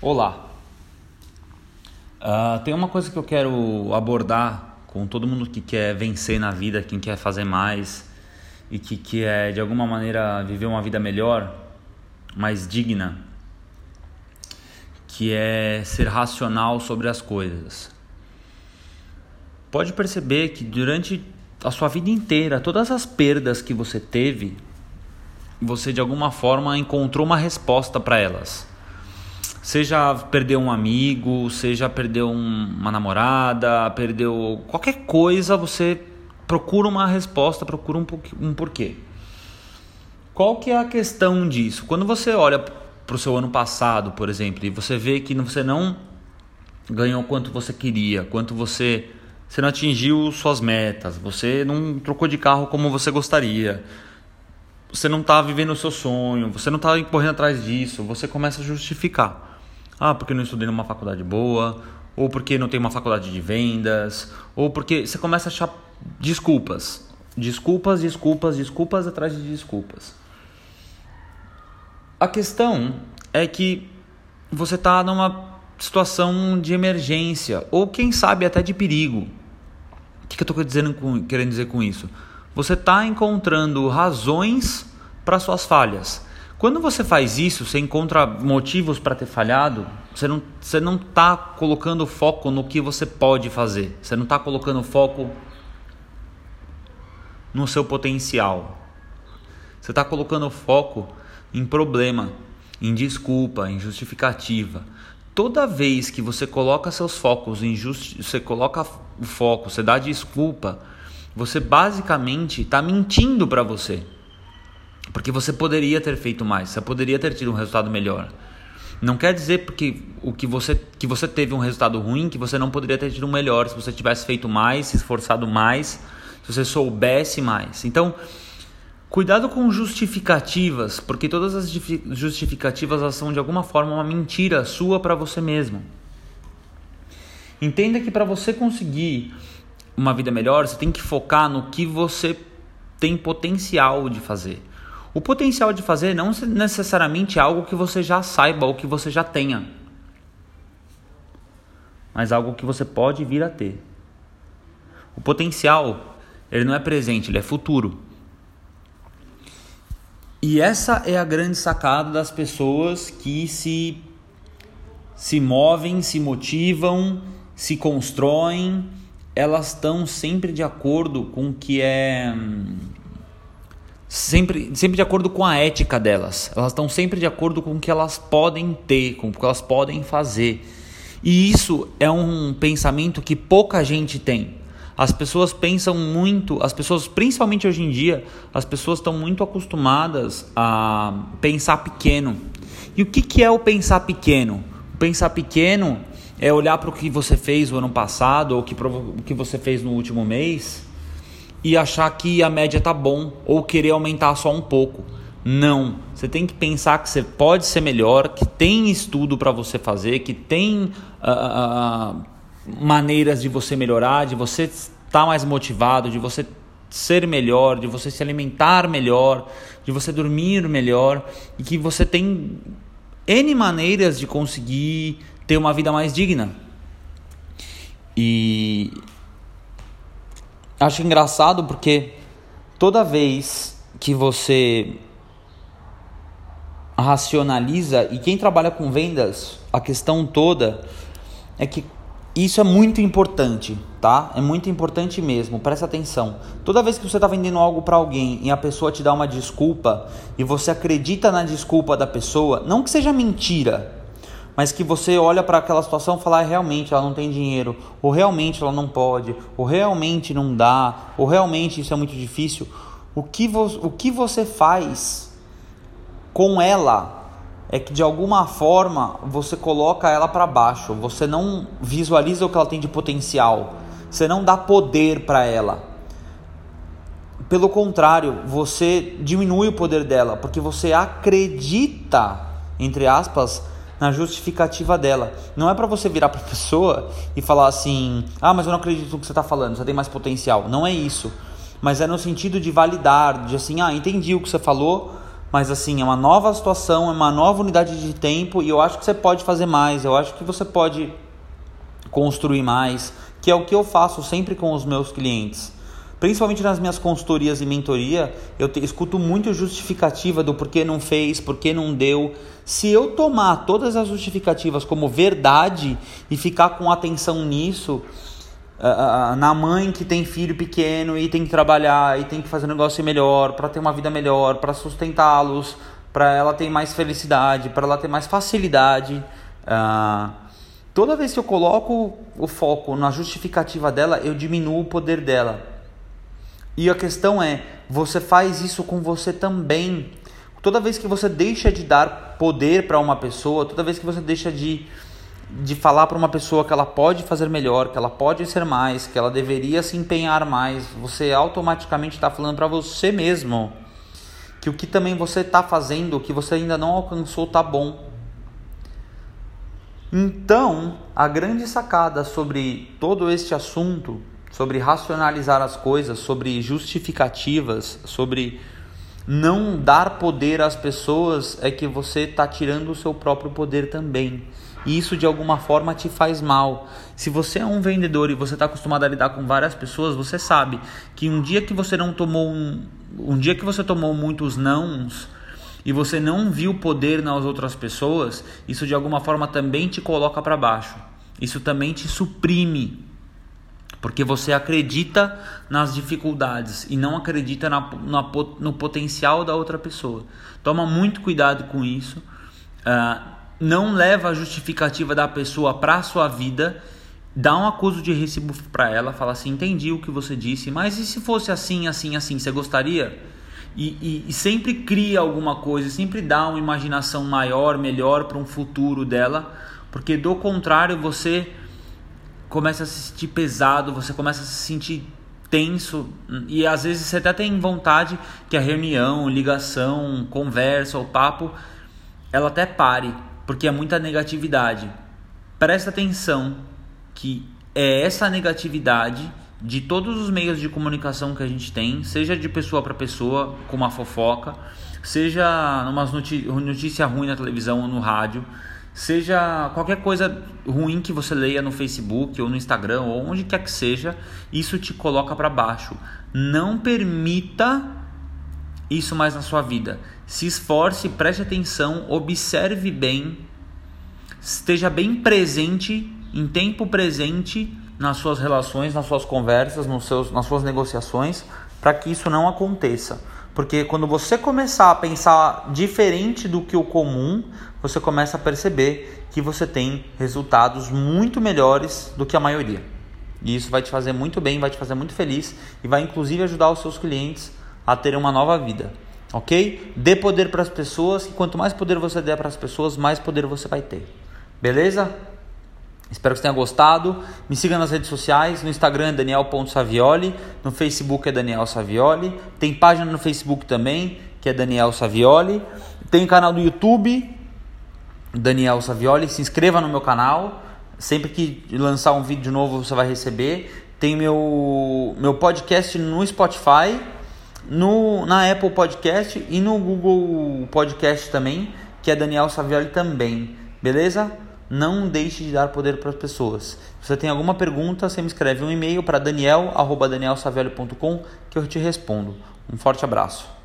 Olá. Uh, tem uma coisa que eu quero abordar com todo mundo que quer vencer na vida, quem quer fazer mais e que quer de alguma maneira viver uma vida melhor, mais digna, que é ser racional sobre as coisas. Pode perceber que durante a sua vida inteira, todas as perdas que você teve, você de alguma forma encontrou uma resposta para elas. Seja perdeu um amigo, seja perdeu um, uma namorada, perdeu qualquer coisa, você procura uma resposta, procura um, um porquê. Qual que é a questão disso? Quando você olha para o seu ano passado, por exemplo, e você vê que você não ganhou quanto você queria, quanto você você não atingiu suas metas, você não trocou de carro como você gostaria, você não está vivendo o seu sonho, você não está correndo atrás disso, você começa a justificar. Ah, porque não estudei numa faculdade boa, ou porque não tem uma faculdade de vendas, ou porque você começa a achar desculpas. Desculpas, desculpas, desculpas atrás de desculpas. A questão é que você está numa situação de emergência, ou quem sabe até de perigo. O que, que eu estou querendo dizer com isso? Você está encontrando razões para suas falhas. Quando você faz isso, você encontra motivos para ter falhado, você não você não está colocando foco no que você pode fazer. Você não está colocando foco no seu potencial. Você está colocando foco em problema, em desculpa, em justificativa. Toda vez que você coloca seus focos em justi você coloca o foco, você dá desculpa, você basicamente está mentindo para você. Porque você poderia ter feito mais, você poderia ter tido um resultado melhor. Não quer dizer porque o que você que você teve um resultado ruim que você não poderia ter tido um melhor se você tivesse feito mais, se esforçado mais, se você soubesse mais. Então, cuidado com justificativas, porque todas as justificativas são de alguma forma uma mentira sua para você mesmo. Entenda que para você conseguir uma vida melhor, você tem que focar no que você tem potencial de fazer. O potencial de fazer não necessariamente algo que você já saiba ou que você já tenha, mas algo que você pode vir a ter. O potencial, ele não é presente, ele é futuro. E essa é a grande sacada das pessoas que se se movem, se motivam, se constroem, elas estão sempre de acordo com o que é sempre, sempre de acordo com a ética delas. Elas estão sempre de acordo com o que elas podem ter, com o que elas podem fazer. E isso é um pensamento que pouca gente tem. As pessoas pensam muito, as pessoas, principalmente hoje em dia, as pessoas estão muito acostumadas a pensar pequeno. E o que, que é o pensar pequeno? O pensar pequeno é olhar para o que você fez o ano passado ou o que você fez no último mês e achar que a média tá bom ou querer aumentar só um pouco. Não, você tem que pensar que você pode ser melhor, que tem estudo para você fazer, que tem uh, uh, maneiras de você melhorar, de você estar tá mais motivado, de você ser melhor, de você se alimentar melhor, de você dormir melhor e que você tem N maneiras de conseguir ter uma vida mais digna. E acho engraçado porque toda vez que você racionaliza e quem trabalha com vendas, a questão toda é que isso é muito importante, tá? É muito importante mesmo. Presta atenção. Toda vez que você está vendendo algo para alguém e a pessoa te dá uma desculpa e você acredita na desculpa da pessoa, não que seja mentira, mas que você olha para aquela situação e fala, ah, realmente ela não tem dinheiro, ou realmente ela não pode, ou realmente não dá, ou realmente isso é muito difícil. O que, vo o que você faz com ela é que de alguma forma você coloca ela para baixo, você não visualiza o que ela tem de potencial, você não dá poder para ela. Pelo contrário, você diminui o poder dela, porque você acredita, entre aspas, na justificativa dela. Não é para você virar para a pessoa e falar assim: "Ah, mas eu não acredito no que você está falando, você tem mais potencial". Não é isso. Mas é no sentido de validar, de assim: "Ah, entendi o que você falou, mas assim, é uma nova situação, é uma nova unidade de tempo e eu acho que você pode fazer mais, eu acho que você pode construir mais, que é o que eu faço sempre com os meus clientes. Principalmente nas minhas consultorias e mentoria, eu te, escuto muito justificativa do porquê não fez, porquê não deu. Se eu tomar todas as justificativas como verdade e ficar com atenção nisso, uh, na mãe que tem filho pequeno e tem que trabalhar e tem que fazer um negócio melhor, para ter uma vida melhor, para sustentá-los, para ela ter mais felicidade, para ela ter mais facilidade. Uh, toda vez que eu coloco o foco na justificativa dela, eu diminuo o poder dela. E a questão é, você faz isso com você também. Toda vez que você deixa de dar poder para uma pessoa, toda vez que você deixa de, de falar para uma pessoa que ela pode fazer melhor, que ela pode ser mais, que ela deveria se empenhar mais, você automaticamente está falando para você mesmo que o que também você está fazendo, o que você ainda não alcançou, tá bom. Então, a grande sacada sobre todo este assunto sobre racionalizar as coisas, sobre justificativas, sobre não dar poder às pessoas, é que você está tirando o seu próprio poder também. E isso de alguma forma te faz mal. Se você é um vendedor e você está acostumado a lidar com várias pessoas, você sabe que um dia que você não tomou um, um dia que você tomou muitos nãos e você não viu poder nas outras pessoas, isso de alguma forma também te coloca para baixo. Isso também te suprime porque você acredita nas dificuldades e não acredita na, na, no potencial da outra pessoa. Toma muito cuidado com isso. Uh, não leva a justificativa da pessoa para a sua vida. Dá um acuso de recibo para ela. Fala assim: entendi o que você disse, mas e se fosse assim, assim, assim? Você gostaria? E, e, e sempre cria alguma coisa, sempre dá uma imaginação maior, melhor para um futuro dela, porque do contrário você começa a se sentir pesado, você começa a se sentir tenso e às vezes você até tem vontade que a reunião, ligação, conversa ou papo ela até pare, porque é muita negatividade. Presta atenção que é essa negatividade de todos os meios de comunicação que a gente tem, seja de pessoa para pessoa, com uma fofoca, seja numa notícia ruim na televisão ou no rádio, seja qualquer coisa ruim que você leia no Facebook ou no Instagram ou onde quer que seja, isso te coloca para baixo. Não permita isso mais na sua vida. Se esforce, preste atenção, observe bem, esteja bem presente, em tempo presente nas suas relações, nas suas conversas, nos seus, nas suas negociações, para que isso não aconteça. Porque quando você começar a pensar diferente do que o comum, você começa a perceber que você tem resultados muito melhores do que a maioria. E isso vai te fazer muito bem, vai te fazer muito feliz e vai inclusive ajudar os seus clientes a terem uma nova vida. Ok? Dê poder para as pessoas e quanto mais poder você der para as pessoas, mais poder você vai ter. Beleza? Espero que você tenha gostado. Me siga nas redes sociais. No Instagram é Daniel.savioli. No Facebook é Daniel Savioli. Tem página no Facebook também, que é Daniel Savioli. Tem canal do YouTube, Daniel Savioli. Se inscreva no meu canal. Sempre que lançar um vídeo novo você vai receber. Tem meu, meu podcast no Spotify, no, na Apple Podcast e no Google Podcast também, que é Daniel Savioli também. Beleza? Não deixe de dar poder para as pessoas. Se você tem alguma pergunta, você me escreve um e-mail para daniel@danielsavelli.com que eu te respondo. Um forte abraço.